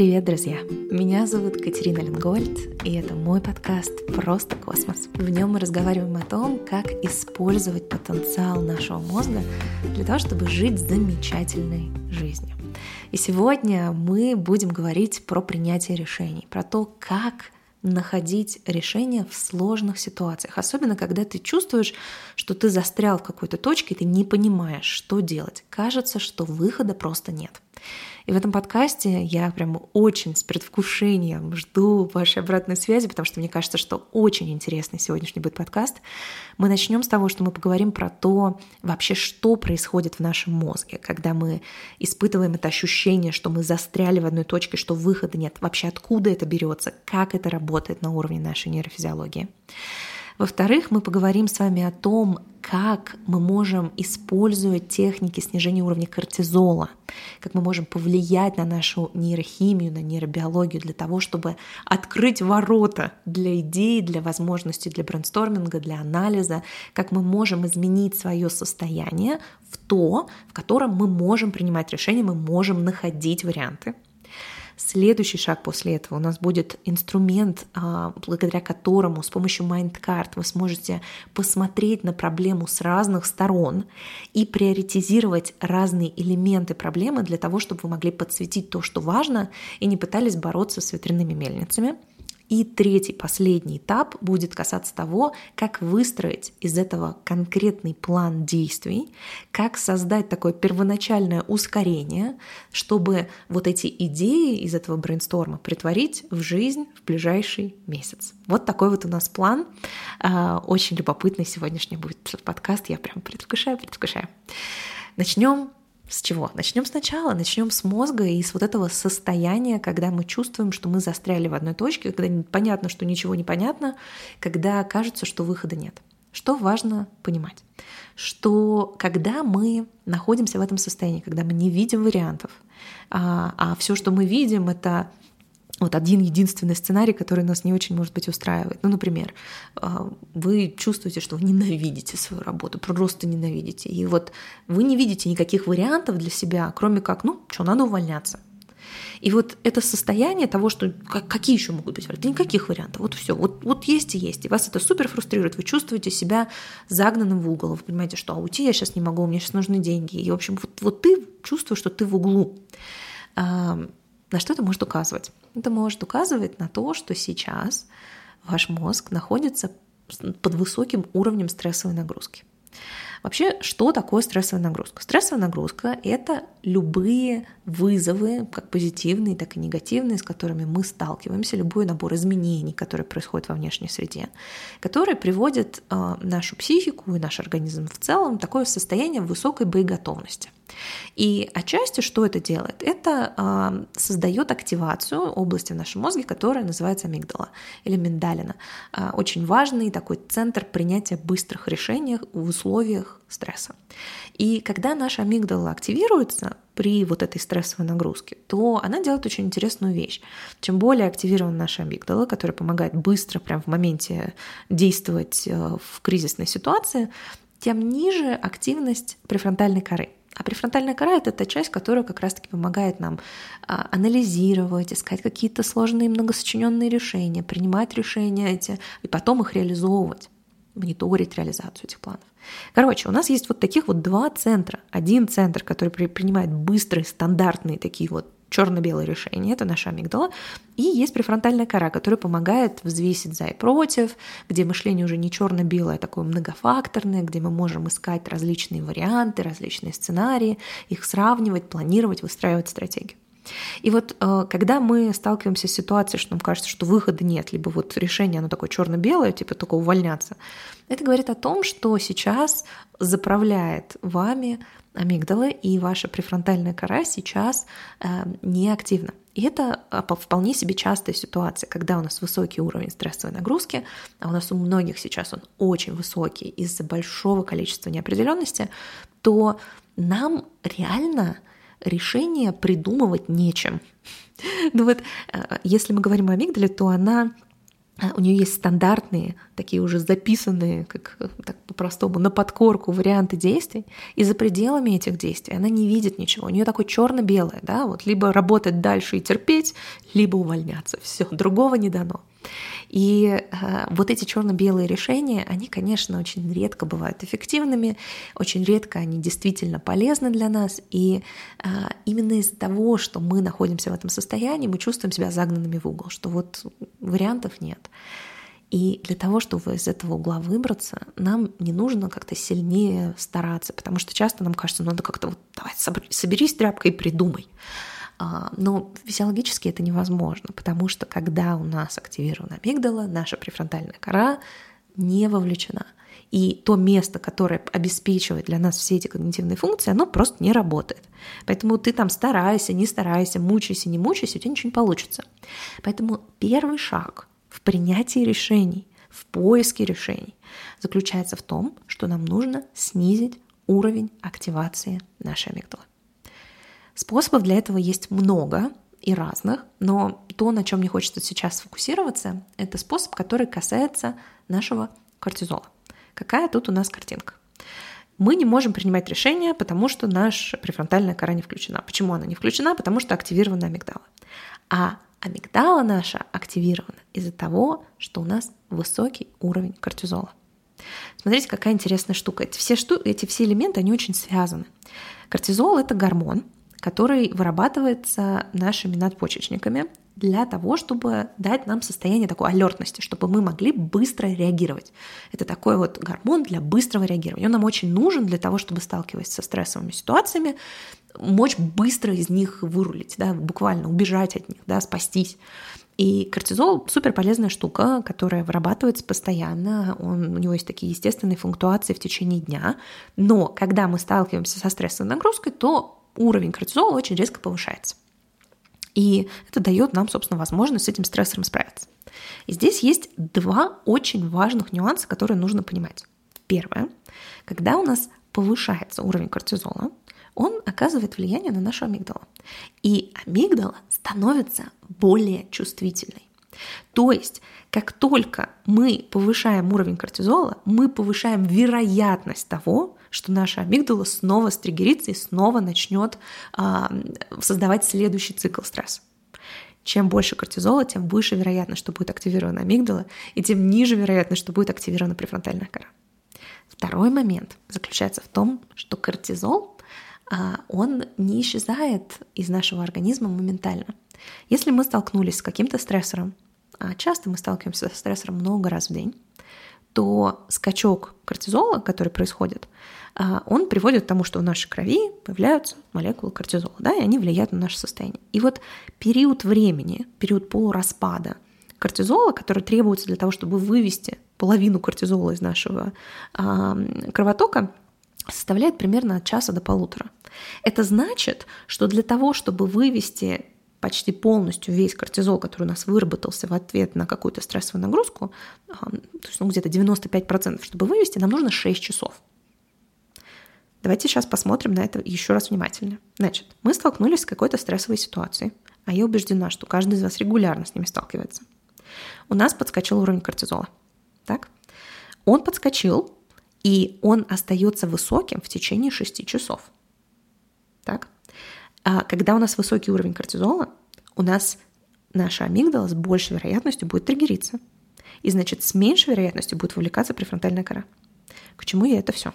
Привет, друзья! Меня зовут Катерина Ленгольд, и это мой подкаст «Просто космос». В нем мы разговариваем о том, как использовать потенциал нашего мозга для того, чтобы жить замечательной жизнью. И сегодня мы будем говорить про принятие решений, про то, как находить решения в сложных ситуациях, особенно когда ты чувствуешь, что ты застрял в какой-то точке, и ты не понимаешь, что делать. Кажется, что выхода просто нет. И в этом подкасте я прям очень с предвкушением жду вашей обратной связи, потому что мне кажется, что очень интересный сегодняшний будет подкаст. Мы начнем с того, что мы поговорим про то, вообще, что происходит в нашем мозге, когда мы испытываем это ощущение, что мы застряли в одной точке, что выхода нет, вообще откуда это берется, как это работает на уровне нашей нейрофизиологии. Во-вторых, мы поговорим с вами о том, как мы можем использовать техники снижения уровня кортизола, как мы можем повлиять на нашу нейрохимию, на нейробиологию для того, чтобы открыть ворота для идей, для возможностей, для брейнсторминга, для анализа, как мы можем изменить свое состояние в то, в котором мы можем принимать решения, мы можем находить варианты. Следующий шаг после этого у нас будет инструмент, а, благодаря которому с помощью MindCard вы сможете посмотреть на проблему с разных сторон и приоритизировать разные элементы проблемы для того, чтобы вы могли подсветить то, что важно, и не пытались бороться с ветряными мельницами. И третий, последний этап будет касаться того, как выстроить из этого конкретный план действий, как создать такое первоначальное ускорение, чтобы вот эти идеи из этого брейнсторма притворить в жизнь в ближайший месяц. Вот такой вот у нас план. А, очень любопытный сегодняшний будет подкаст. Я прям предвкушаю, предвкушаю. Начнем с чего? Начнем сначала, начнем с мозга и с вот этого состояния, когда мы чувствуем, что мы застряли в одной точке, когда понятно, что ничего не понятно, когда кажется, что выхода нет. Что важно понимать? Что когда мы находимся в этом состоянии, когда мы не видим вариантов, а, а все, что мы видим, это вот один единственный сценарий, который нас не очень, может быть, устраивает. Ну, например, а, вы чувствуете, что вы ненавидите свою работу, просто ненавидите. И вот вы не видите никаких вариантов для себя, кроме как, ну, что, надо увольняться. И вот это состояние того, что какие еще могут быть варианты? Никаких вариантов. Вот все. Вот, вот есть и есть. И вас это супер фрустрирует. Вы чувствуете себя загнанным в угол. Вы понимаете, что а уйти я сейчас не могу, мне сейчас нужны деньги. И, в общем, вот, вот ты чувствуешь, что ты в углу. На что это может указывать? Это может указывать на то, что сейчас ваш мозг находится под высоким уровнем стрессовой нагрузки. Вообще, что такое стрессовая нагрузка? Стрессовая нагрузка — это любые вызовы, как позитивные, так и негативные, с которыми мы сталкиваемся, любой набор изменений, которые происходят во внешней среде, которые приводят э, нашу психику и наш организм в целом в такое состояние высокой боеготовности. И отчасти что это делает? Это э, создает активацию области в нашем мозге, которая называется амигдала или миндалина. Э, очень важный такой центр принятия быстрых решений в условиях стресса. И когда наша амигдала активируется при вот этой стрессовой нагрузке, то она делает очень интересную вещь. Чем более активирована наша амигдала, которая помогает быстро, прямо в моменте действовать э, в кризисной ситуации, тем ниже активность префронтальной коры. А префронтальная кора — это та часть, которая как раз-таки помогает нам а, анализировать, искать какие-то сложные многосочиненные решения, принимать решения эти и потом их реализовывать, мониторить реализацию этих планов. Короче, у нас есть вот таких вот два центра. Один центр, который принимает быстрые, стандартные такие вот черно-белое решение, это наша амигдала, и есть префронтальная кора, которая помогает взвесить за и против, где мышление уже не черно-белое, а такое многофакторное, где мы можем искать различные варианты, различные сценарии, их сравнивать, планировать, выстраивать стратегию. И вот э, когда мы сталкиваемся с ситуацией, что нам кажется, что выхода нет, либо вот решение, оно такое черно-белое, типа только увольняться, это говорит о том, что сейчас заправляет вами амигдала, и ваша префронтальная кора сейчас э, неактивна. И это а, вполне себе частая ситуация, когда у нас высокий уровень стрессовой нагрузки, а у нас у многих сейчас он очень высокий из-за большого количества неопределенности, то нам реально решение придумывать нечем. Ну вот, э, если мы говорим о амигдале, то она у нее есть стандартные, такие уже записанные, как так по-простому, на подкорку варианты действий, и за пределами этих действий она не видит ничего. У нее такое черно-белое, да, вот либо работать дальше и терпеть, либо увольняться. Все, другого не дано. И э, вот эти черно-белые решения, они, конечно, очень редко бывают эффективными, очень редко они действительно полезны для нас. И э, именно из-за того, что мы находимся в этом состоянии, мы чувствуем себя загнанными в угол, что вот вариантов нет. И для того, чтобы из этого угла выбраться, нам не нужно как-то сильнее стараться, потому что часто нам кажется, ну, надо как-то вот давай соберись тряпкой и придумай. А, но физиологически это невозможно, потому что когда у нас активирована амигдала, наша префронтальная кора не вовлечена. И то место, которое обеспечивает для нас все эти когнитивные функции, оно просто не работает. Поэтому ты там старайся, не старайся, мучайся, не мучайся, у тебя ничего не получится. Поэтому первый шаг в принятии решений, в поиске решений заключается в том, что нам нужно снизить уровень активации нашей амигдалы. Способов для этого есть много и разных, но то, на чем мне хочется сейчас сфокусироваться, это способ, который касается нашего кортизола. Какая тут у нас картинка? Мы не можем принимать решения, потому что наша префронтальная кора не включена. Почему она не включена? Потому что активирована амигдала. А амигдала наша активирована из-за того, что у нас высокий уровень кортизола. Смотрите, какая интересная штука. Эти все, шту... эти все элементы, они очень связаны. Кортизол — это гормон, который вырабатывается нашими надпочечниками для того, чтобы дать нам состояние такой алертности, чтобы мы могли быстро реагировать. Это такой вот гормон для быстрого реагирования. Он нам очень нужен для того, чтобы, сталкиваясь со стрессовыми ситуациями, мочь быстро из них вырулить, да, буквально убежать от них, да, спастись. И кортизол супер полезная штука, которая вырабатывается постоянно. Он, у него есть такие естественные функтуации в течение дня. Но когда мы сталкиваемся со стрессовой нагрузкой, то уровень кортизола очень резко повышается. И это дает нам, собственно, возможность с этим стрессором справиться. И здесь есть два очень важных нюанса, которые нужно понимать. Первое. Когда у нас повышается уровень кортизола, он оказывает влияние на нашу амигдалу. И амигдала становится более чувствительной. То есть, как только мы повышаем уровень кортизола, мы повышаем вероятность того, что наша амигдала снова стригерится и снова начнет а, создавать следующий цикл стресса. Чем больше кортизола, тем выше вероятность, что будет активирована амигдала, и тем ниже вероятность, что будет активирована префронтальная кора. Второй момент заключается в том, что кортизол, а, он не исчезает из нашего организма моментально. Если мы столкнулись с каким-то стрессором, а часто мы сталкиваемся со стрессором много раз в день, то скачок кортизола, который происходит, а, он приводит к тому, что в нашей крови появляются молекулы кортизола, да, и они влияют на наше состояние. И вот период времени, период полураспада кортизола, который требуется для того, чтобы вывести половину кортизола из нашего а, кровотока, составляет примерно от часа до полутора. Это значит, что для того, чтобы вывести почти полностью весь кортизол, который у нас выработался в ответ на какую-то стрессовую нагрузку, то есть ну, где-то 95%, чтобы вывести, нам нужно 6 часов. Давайте сейчас посмотрим на это еще раз внимательно. Значит, мы столкнулись с какой-то стрессовой ситуацией, а я убеждена, что каждый из вас регулярно с ними сталкивается. У нас подскочил уровень кортизола. Так? Он подскочил, и он остается высоким в течение 6 часов. Так? А когда у нас высокий уровень кортизола, у нас наша амигдала с большей вероятностью будет триггериться. И значит, с меньшей вероятностью будет вовлекаться префронтальная кора. К чему я это все?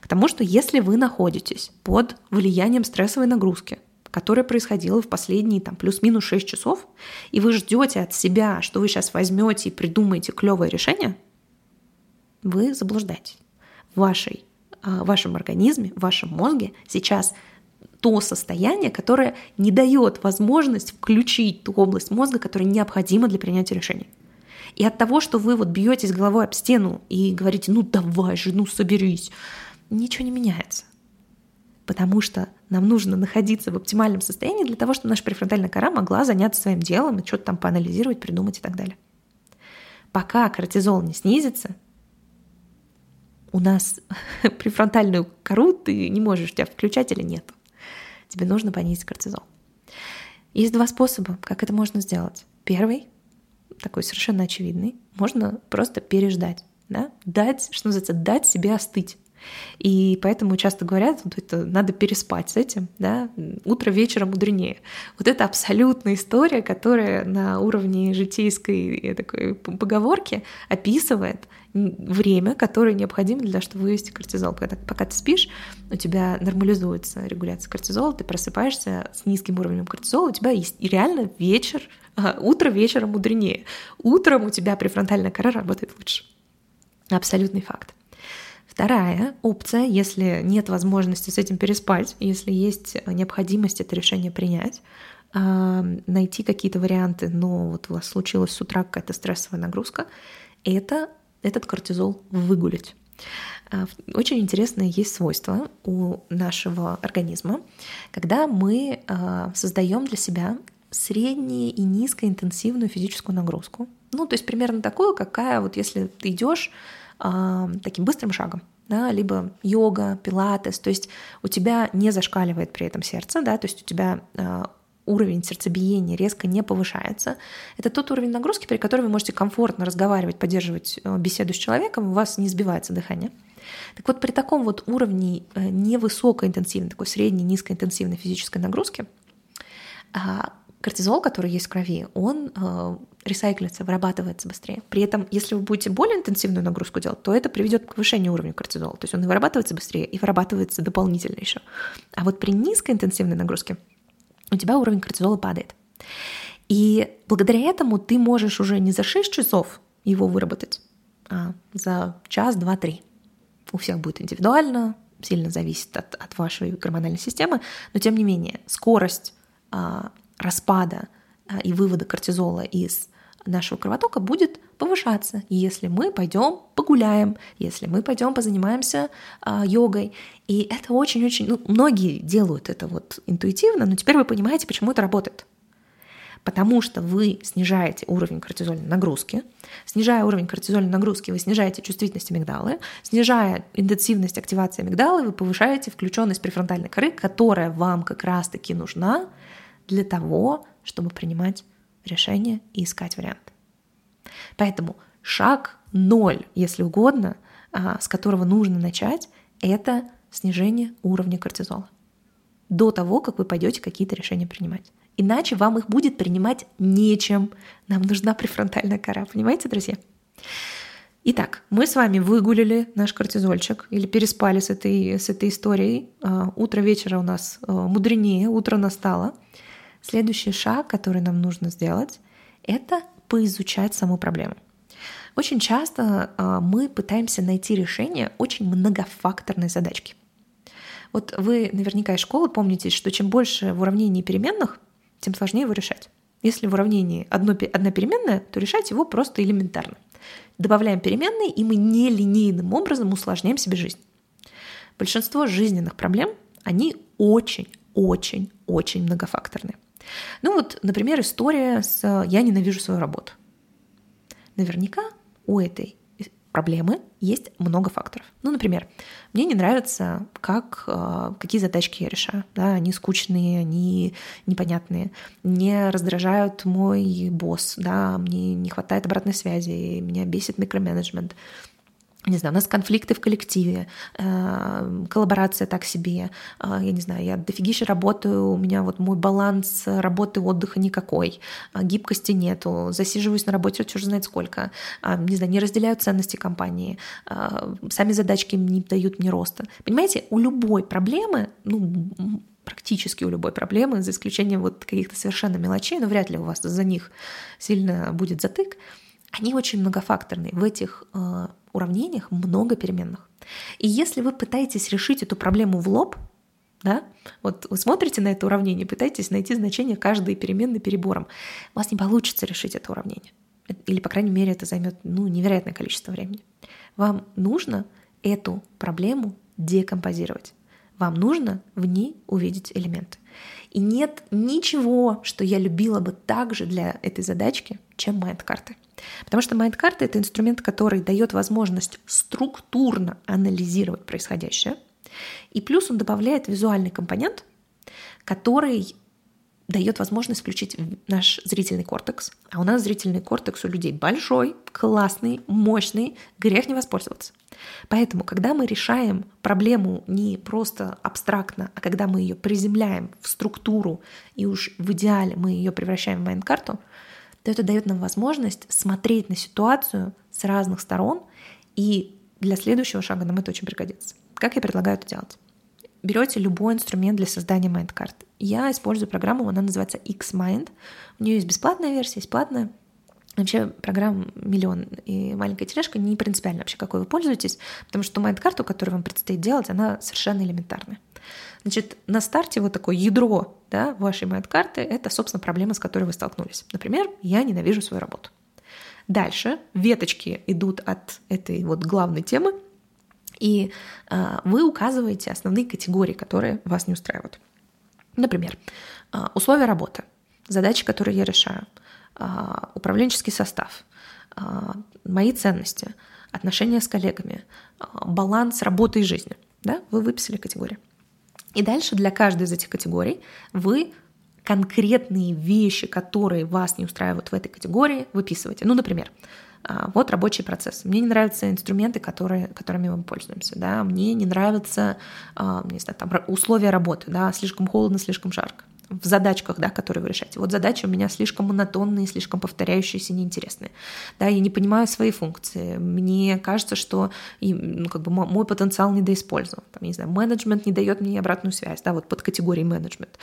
К тому, что если вы находитесь под влиянием стрессовой нагрузки, которая происходила в последние там плюс-минус 6 часов, и вы ждете от себя, что вы сейчас возьмете и придумаете клевое решение, вы заблуждаетесь. В, вашей, а, в вашем организме, в вашем мозге сейчас то состояние, которое не дает возможность включить ту область мозга, которая необходима для принятия решений. И от того, что вы вот бьетесь головой об стену и говорите, ну давай же, ну соберись, ничего не меняется. Потому что нам нужно находиться в оптимальном состоянии для того, чтобы наша префронтальная кора могла заняться своим делом и что-то там поанализировать, придумать и так далее. Пока кортизол не снизится, у нас префронтальную кору ты не можешь тебя включать или нет. Тебе нужно понизить кортизол. Есть два способа, как это можно сделать. Первый такой совершенно очевидный, можно просто переждать, да? дать, что называется, дать себе остыть. И поэтому часто говорят, вот это надо переспать с этим, да, утро вечера мудренее. Вот это абсолютная история, которая на уровне житейской э, такой поговорки описывает время, которое необходимо для того, чтобы вывести кортизол. Когда, пока ты спишь, у тебя нормализуется регуляция кортизола, ты просыпаешься с низким уровнем кортизола, у тебя есть реально вечер, а, утро вечера мудренее. Утром у тебя префронтальная кора работает лучше. Абсолютный факт. Вторая опция, если нет возможности с этим переспать, если есть необходимость это решение принять, а, найти какие-то варианты, но вот у вас случилась с утра какая-то стрессовая нагрузка, это этот кортизол выгулить. А, очень интересное есть свойство у нашего организма, когда мы а, создаем для себя среднюю и низкоинтенсивную физическую нагрузку. Ну, то есть примерно такую, какая вот если ты идешь таким быстрым шагом, да, либо йога, пилатес, то есть у тебя не зашкаливает при этом сердце, да, то есть у тебя э, уровень сердцебиения резко не повышается. Это тот уровень нагрузки, при котором вы можете комфортно разговаривать, поддерживать э, беседу с человеком, у вас не сбивается дыхание. Так вот, при таком вот уровне э, невысокой интенсивной, такой средней, низкоинтенсивной физической нагрузки, а, кортизол, который есть в крови, он э, ресайклится, вырабатывается быстрее. При этом, если вы будете более интенсивную нагрузку делать, то это приведет к повышению уровня кортизола. То есть он и вырабатывается быстрее, и вырабатывается дополнительно еще. А вот при низкоинтенсивной нагрузке у тебя уровень кортизола падает. И благодаря этому ты можешь уже не за 6 часов его выработать, а за час, два, три. У всех будет индивидуально, сильно зависит от, от вашей гормональной системы, но тем не менее скорость а, распада а, и вывода кортизола из нашего кровотока будет повышаться, если мы пойдем погуляем, если мы пойдем позанимаемся а, йогой. И это очень-очень, ну, многие делают это вот интуитивно, но теперь вы понимаете, почему это работает. Потому что вы снижаете уровень кортизольной нагрузки. Снижая уровень кортизольной нагрузки, вы снижаете чувствительность амигдалы. Снижая интенсивность активации амигдалы, вы повышаете включенность префронтальной коры, которая вам как раз-таки нужна для того, чтобы принимать решения и искать варианты. Поэтому шаг ноль, если угодно, а, с которого нужно начать, это снижение уровня кортизола до того, как вы пойдете какие-то решения принимать. Иначе вам их будет принимать нечем. Нам нужна префронтальная кора, понимаете, друзья? Итак, мы с вами выгулили наш кортизольчик или переспали с этой, с этой историей. А, утро вечера у нас а, мудренее, утро настало. Следующий шаг, который нам нужно сделать, это поизучать саму проблему. Очень часто а, мы пытаемся найти решение очень многофакторной задачки. Вот вы наверняка из школы помните, что чем больше в уравнении переменных, тем сложнее его решать. Если в уравнении одно, одна переменная, то решать его просто элементарно. Добавляем переменные, и мы нелинейным образом усложняем себе жизнь. Большинство жизненных проблем, они очень-очень-очень многофакторные. Ну вот, например, история с «я ненавижу свою работу». Наверняка у этой проблемы есть много факторов. Ну, например, мне не нравится, как, э, какие задачки я решаю. Да, они скучные, они непонятные. Мне раздражают мой босс, да, мне не хватает обратной связи, меня бесит микроменеджмент не знаю, у нас конфликты в коллективе, э, коллаборация так себе, э, я не знаю, я дофигища работаю, у меня вот мой баланс работы, отдыха никакой, э, гибкости нету, засиживаюсь на работе, черт знает сколько, не знаю, не разделяю ценности компании, сами задачки не дают мне роста. Понимаете, у любой проблемы, ну, практически у любой проблемы, за исключением вот каких-то совершенно мелочей, но вряд ли у вас за них сильно будет затык, они очень многофакторные. В этих уравнениях много переменных. И если вы пытаетесь решить эту проблему в лоб, да, вот вы смотрите на это уравнение, пытаетесь найти значение каждой переменной перебором, у вас не получится решить это уравнение. Или, по крайней мере, это займет ну, невероятное количество времени. Вам нужно эту проблему декомпозировать. Вам нужно в ней увидеть элементы. И нет ничего, что я любила бы также для этой задачки, чем майнд-карты. Потому что майнд-карта — это инструмент, который дает возможность структурно анализировать происходящее. И плюс он добавляет визуальный компонент, который дает возможность включить наш зрительный кортекс. А у нас зрительный кортекс у людей большой, классный, мощный, грех не воспользоваться. Поэтому, когда мы решаем проблему не просто абстрактно, а когда мы ее приземляем в структуру и уж в идеале мы ее превращаем в mind-карту, то это дает нам возможность смотреть на ситуацию с разных сторон, и для следующего шага нам это очень пригодится. Как я предлагаю это делать? берете любой инструмент для создания mind-карт. Я использую программу, она называется X-Mind. У нее есть бесплатная версия, есть платная. Вообще программ миллион и маленькая тележка не принципиально вообще, какой вы пользуетесь, потому что mind-карту, которую вам предстоит делать, она совершенно элементарная. Значит, на старте вот такое ядро да, вашей майнд-карты — это, собственно, проблема, с которой вы столкнулись. Например, я ненавижу свою работу. Дальше веточки идут от этой вот главной темы — и э, вы указываете основные категории, которые вас не устраивают. Например, э, условия работы, задачи, которые я решаю, э, управленческий состав, э, мои ценности, отношения с коллегами, баланс работы и жизни. Да? Вы выписали категории. И дальше для каждой из этих категорий вы конкретные вещи, которые вас не устраивают в этой категории, выписываете. Ну, например, а, вот рабочий процесс. Мне не нравятся инструменты, которые, которыми мы пользуемся. Да? Мне не нравятся а, не знаю, там, условия работы. Да? Слишком холодно, слишком жарко в задачках, да, которые вы решаете. Вот задачи у меня слишком монотонные, слишком повторяющиеся, неинтересные. Да, я не понимаю свои функции. Мне кажется, что ну, как бы мой потенциал недоиспользован. Там, не знаю, менеджмент не дает мне обратную связь, да, вот под категорией менеджмент.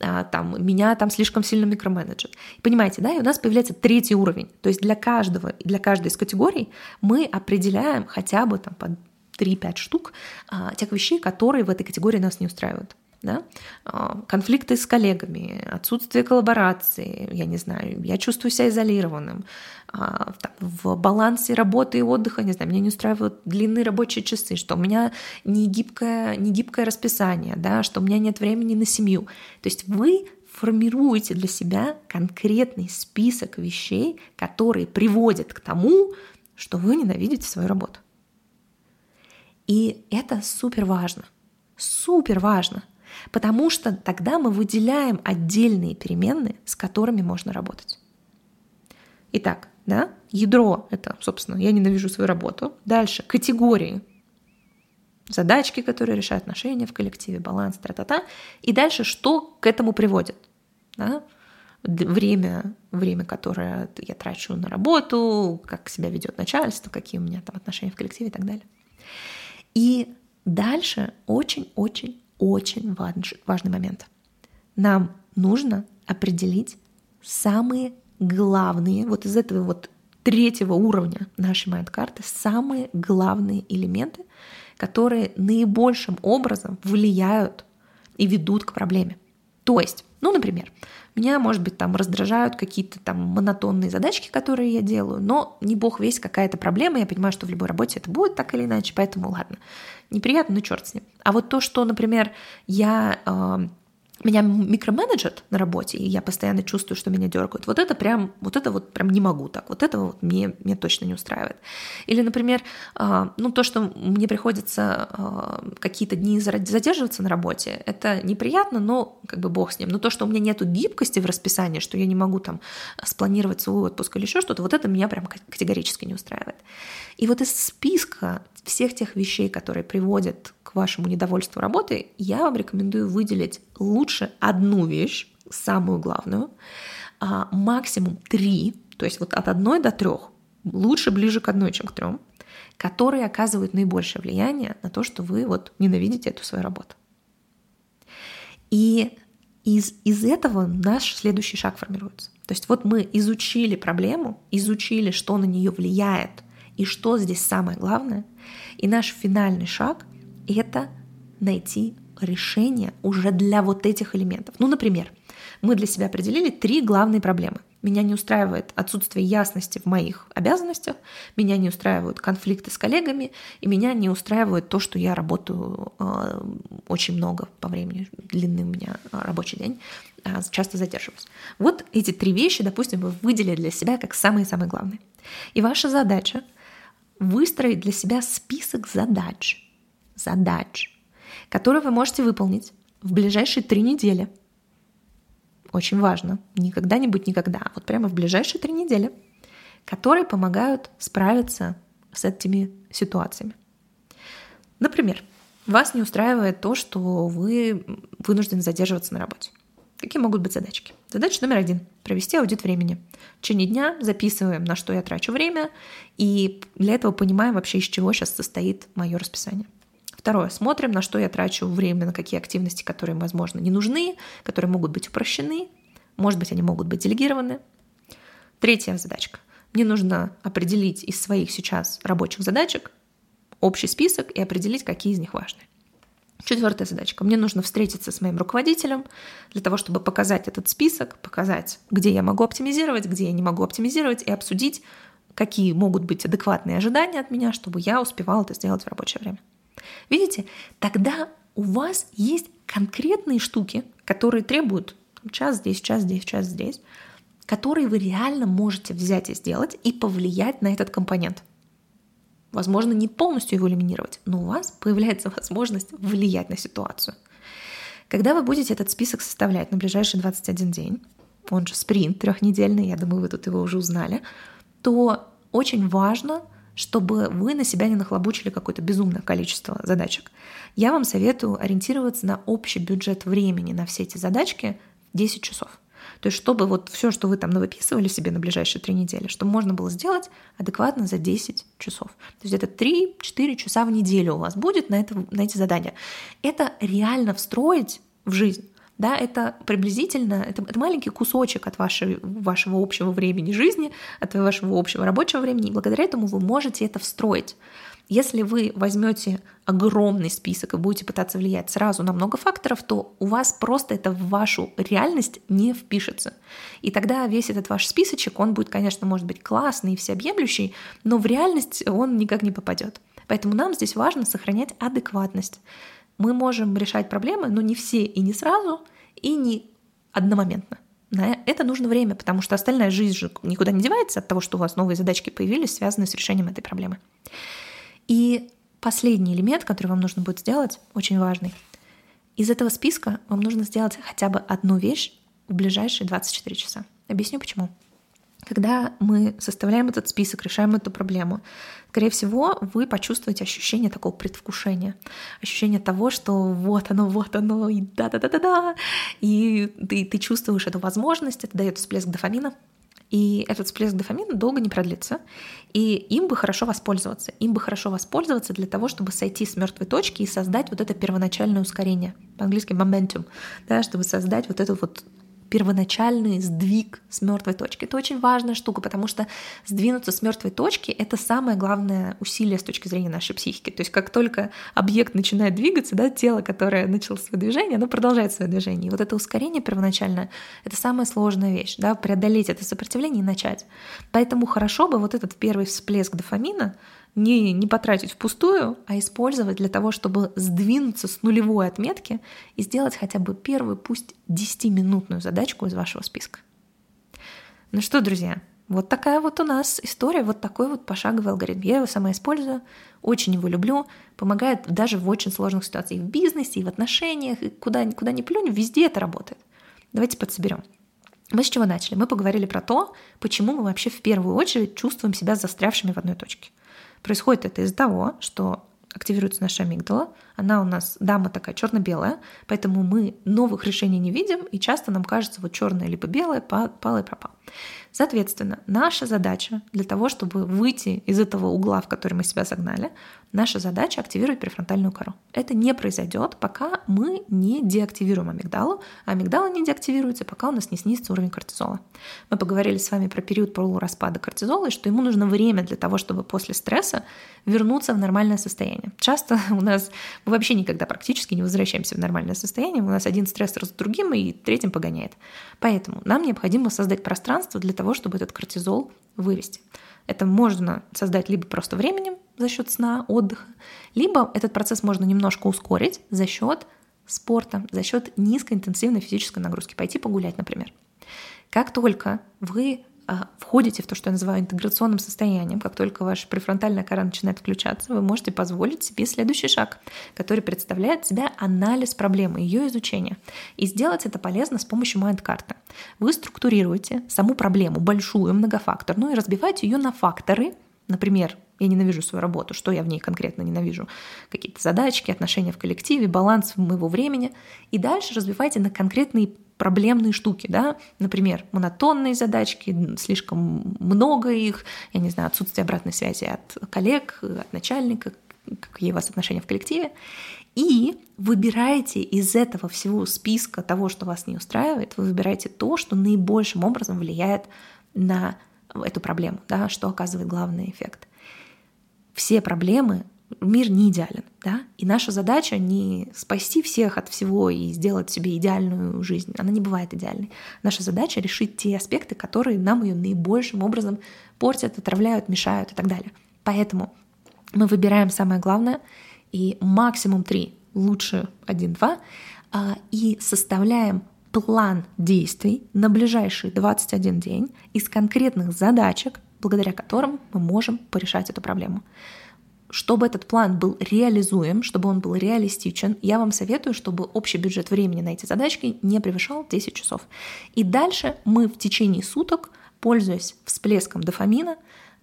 А, там, меня там слишком сильно микроменеджер. Понимаете, да, и у нас появляется третий уровень. То есть для каждого, для каждой из категорий мы определяем хотя бы там по 3-5 штук а, тех вещей, которые в этой категории нас не устраивают да? А, конфликты с коллегами, отсутствие коллаборации, я не знаю, я чувствую себя изолированным, а, в балансе работы и отдыха, не знаю, меня не устраивают длинные рабочие часы, что у меня не гибкое, не гибкое расписание, да, что у меня нет времени на семью. То есть вы формируете для себя конкретный список вещей, которые приводят к тому, что вы ненавидите свою работу. И это супер важно. Супер важно. Потому что тогда мы выделяем отдельные переменные, с которыми можно работать. Итак, да, ядро — это, собственно, я ненавижу свою работу. Дальше категории, задачки, которые решают отношения в коллективе, баланс, тра-та-та. И дальше что к этому приводит? Да? Время, время, которое я трачу на работу, как себя ведет начальство, какие у меня там отношения в коллективе и так далее. И дальше очень-очень очень важный момент. Нам нужно определить самые главные, вот из этого вот третьего уровня нашей майнд-карты, самые главные элементы, которые наибольшим образом влияют и ведут к проблеме. То есть, ну, например, меня, может быть, там раздражают какие-то там монотонные задачки, которые я делаю, но не бог весь какая-то проблема, я понимаю, что в любой работе это будет так или иначе, поэтому ладно, неприятно, но черт с ним. А вот то, что, например, я э, меня микроменеджер на работе, и я постоянно чувствую, что меня дергают. Вот это прям, вот это вот прям не могу так. Вот это вот мне, мне точно не устраивает. Или, например, а, ну то, что мне приходится а, какие-то дни задерживаться на работе, это неприятно, но как бы бог с ним. Но то, что у меня нету гибкости в расписании, что я не могу там спланировать свой отпуск или еще что-то, вот это меня прям категорически не устраивает. И вот из списка всех тех вещей, которые приводят к вашему недовольству работой, я вам рекомендую выделить лучше одну вещь, самую главную, а максимум три, то есть вот от одной до трех, лучше ближе к одной, чем к трем, которые оказывают наибольшее влияние на то, что вы вот ненавидите эту свою работу. И из, из этого наш следующий шаг формируется. То есть вот мы изучили проблему, изучили, что на нее влияет, и что здесь самое главное. И наш финальный шаг — это найти решение уже для вот этих элементов. Ну, например, мы для себя определили три главные проблемы. Меня не устраивает отсутствие ясности в моих обязанностях, меня не устраивают конфликты с коллегами, и меня не устраивает то, что я работаю э, очень много по времени, длинный у меня э, рабочий день, э, часто задерживаюсь. Вот эти три вещи, допустим, вы выделили для себя как самые-самые главные. И ваша задача выстроить для себя список задач, задач, которые вы можете выполнить в ближайшие три недели. очень важно, не когда-нибудь никогда, а вот прямо в ближайшие три недели, которые помогают справиться с этими ситуациями. Например, вас не устраивает то, что вы вынуждены задерживаться на работе. Какие могут быть задачки? Задача номер один – провести аудит времени. В течение дня записываем, на что я трачу время, и для этого понимаем вообще, из чего сейчас состоит мое расписание. Второе. Смотрим, на что я трачу время, на какие активности, которые, возможно, не нужны, которые могут быть упрощены, может быть, они могут быть делегированы. Третья задачка. Мне нужно определить из своих сейчас рабочих задачек общий список и определить, какие из них важны. Четвертая задачка. Мне нужно встретиться с моим руководителем для того, чтобы показать этот список, показать, где я могу оптимизировать, где я не могу оптимизировать, и обсудить, какие могут быть адекватные ожидания от меня, чтобы я успевала это сделать в рабочее время. Видите, тогда у вас есть конкретные штуки, которые требуют час здесь, час здесь, час здесь, которые вы реально можете взять и сделать и повлиять на этот компонент – Возможно, не полностью его элиминировать, но у вас появляется возможность влиять на ситуацию. Когда вы будете этот список составлять на ближайший 21 день, он же спринт трехнедельный, я думаю, вы тут его уже узнали, то очень важно, чтобы вы на себя не нахлобучили какое-то безумное количество задачек. Я вам советую ориентироваться на общий бюджет времени на все эти задачки 10 часов. То есть чтобы вот все, что вы там навыписывали себе на ближайшие три недели, чтобы можно было сделать адекватно за 10 часов. То есть это 3-4 часа в неделю у вас будет на, это, на эти задания. Это реально встроить в жизнь. Да, это приблизительно, это, это маленький кусочек от вашей, вашего общего времени жизни, от вашего общего рабочего времени, и благодаря этому вы можете это встроить. Если вы возьмете огромный список и будете пытаться влиять сразу на много факторов, то у вас просто это в вашу реальность не впишется. И тогда весь этот ваш списочек, он будет, конечно, может быть классный и всеобъемлющий, но в реальность он никак не попадет. Поэтому нам здесь важно сохранять адекватность. Мы можем решать проблемы, но не все и не сразу, и не одномоментно. На это нужно время, потому что остальная жизнь же никуда не девается от того, что у вас новые задачки появились, связанные с решением этой проблемы. И последний элемент, который вам нужно будет сделать, очень важный. Из этого списка вам нужно сделать хотя бы одну вещь в ближайшие 24 часа. Объясню почему. Когда мы составляем этот список, решаем эту проблему, скорее всего, вы почувствуете ощущение такого предвкушения, ощущение того, что вот оно, вот оно, и да-да-да-да-да, и ты, ты чувствуешь эту возможность, это дает всплеск дофамина, и этот всплеск дофамина долго не продлится. И им бы хорошо воспользоваться. Им бы хорошо воспользоваться для того, чтобы сойти с мертвой точки и создать вот это первоначальное ускорение. По-английски momentum. Да, чтобы создать вот эту вот первоначальный сдвиг с мертвой точки. Это очень важная штука, потому что сдвинуться с мертвой точки — это самое главное усилие с точки зрения нашей психики. То есть как только объект начинает двигаться, да, тело, которое начало свое движение, оно продолжает свое движение. И вот это ускорение первоначальное — это самая сложная вещь, да, преодолеть это сопротивление и начать. Поэтому хорошо бы вот этот первый всплеск дофамина не, не потратить впустую, а использовать для того, чтобы сдвинуться с нулевой отметки и сделать хотя бы первую, пусть 10-минутную задачку из вашего списка. Ну что, друзья, вот такая вот у нас история, вот такой вот пошаговый алгоритм. Я его сама использую, очень его люблю, помогает даже в очень сложных ситуациях, и в бизнесе, и в отношениях, и куда, куда ни плюнь, везде это работает. Давайте подсоберем. Мы с чего начали? Мы поговорили про то, почему мы вообще в первую очередь чувствуем себя застрявшими в одной точке. Происходит это из-за того, что активируется наша амигдала. Она у нас дама такая черно-белая, поэтому мы новых решений не видим, и часто нам кажется вот черное либо белое, пало и пропало. Соответственно, наша задача для того, чтобы выйти из этого угла, в который мы себя загнали, наша задача активировать префронтальную кору. Это не произойдет, пока мы не деактивируем амигдалу, а амигдала не деактивируется, пока у нас не снизится уровень кортизола. Мы поговорили с вами про период полураспада кортизола, и что ему нужно время для того, чтобы после стресса вернуться в нормальное состояние. Часто у нас мы вообще никогда практически не возвращаемся в нормальное состояние, у нас один стрессор с другим и третьим погоняет. Поэтому нам необходимо создать пространство для того, чтобы этот кортизол вывести. Это можно создать либо просто временем за счет сна, отдыха, либо этот процесс можно немножко ускорить за счет спорта, за счет низкоинтенсивной физической нагрузки, пойти погулять, например. Как только вы входите в то, что я называю интеграционным состоянием, как только ваша префронтальная кора начинает включаться, вы можете позволить себе следующий шаг, который представляет себя анализ проблемы, ее изучение. И сделать это полезно с помощью майнд-карты. Вы структурируете саму проблему, большую, многофакторную, и разбиваете ее на факторы, Например, я ненавижу свою работу, что я в ней конкретно ненавижу? Какие-то задачки, отношения в коллективе, баланс моего времени. И дальше разбивайте на конкретные проблемные штуки, да, например, монотонные задачки, слишком много их, я не знаю, отсутствие обратной связи от коллег, от начальника, какие у вас отношения в коллективе, и выбираете из этого всего списка того, что вас не устраивает, вы выбираете то, что наибольшим образом влияет на эту проблему, да, что оказывает главный эффект. Все проблемы мир не идеален, да, и наша задача не спасти всех от всего и сделать себе идеальную жизнь, она не бывает идеальной. Наша задача решить те аспекты, которые нам ее наибольшим образом портят, отравляют, мешают и так далее. Поэтому мы выбираем самое главное и максимум три, лучше один-два, а, и составляем план действий на ближайший 21 день из конкретных задачек, благодаря которым мы можем порешать эту проблему чтобы этот план был реализуем, чтобы он был реалистичен, я вам советую, чтобы общий бюджет времени на эти задачки не превышал 10 часов. И дальше мы в течение суток, пользуясь всплеском дофамина,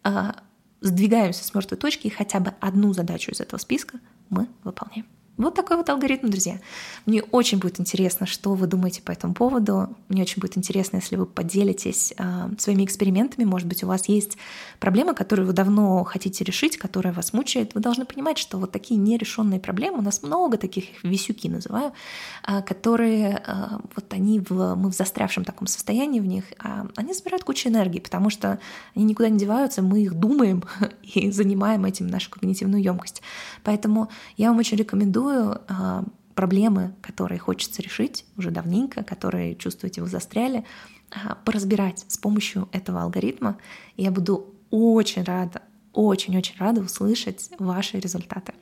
а, сдвигаемся с мертвой точки, и хотя бы одну задачу из этого списка мы выполняем. Вот такой вот алгоритм, друзья. Мне очень будет интересно, что вы думаете по этому поводу. Мне очень будет интересно, если вы поделитесь э, своими экспериментами. Может быть, у вас есть проблема, которую вы давно хотите решить, которая вас мучает. Вы должны понимать, что вот такие нерешенные проблемы, у нас много таких, висюки называю, э, которые э, вот они в, мы в застрявшем таком состоянии в них, э, они забирают кучу энергии, потому что они никуда не деваются, мы их думаем и занимаем этим нашу когнитивную емкость. Поэтому я вам очень рекомендую рекомендую а, проблемы, которые хочется решить уже давненько, которые чувствуете вы застряли, а, поразбирать с помощью этого алгоритма. Я буду очень рада очень-очень рада услышать ваши результаты.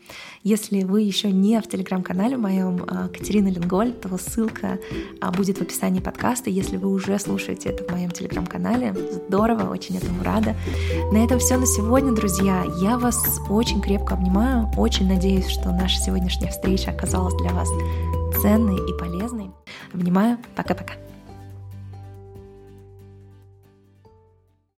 Если вы еще не в телеграм-канале моем а, Катерина Лингольд, то ссылка а, будет в описании подкаста. Если вы уже слушаете это в моем телеграм-канале, здорово, очень этому рада. На этом все на сегодня, друзья. Я вас очень крепко обнимаю, очень надеюсь, что наша сегодняшняя встреча оказалась для вас ценной и полезной. Обнимаю, пока-пока.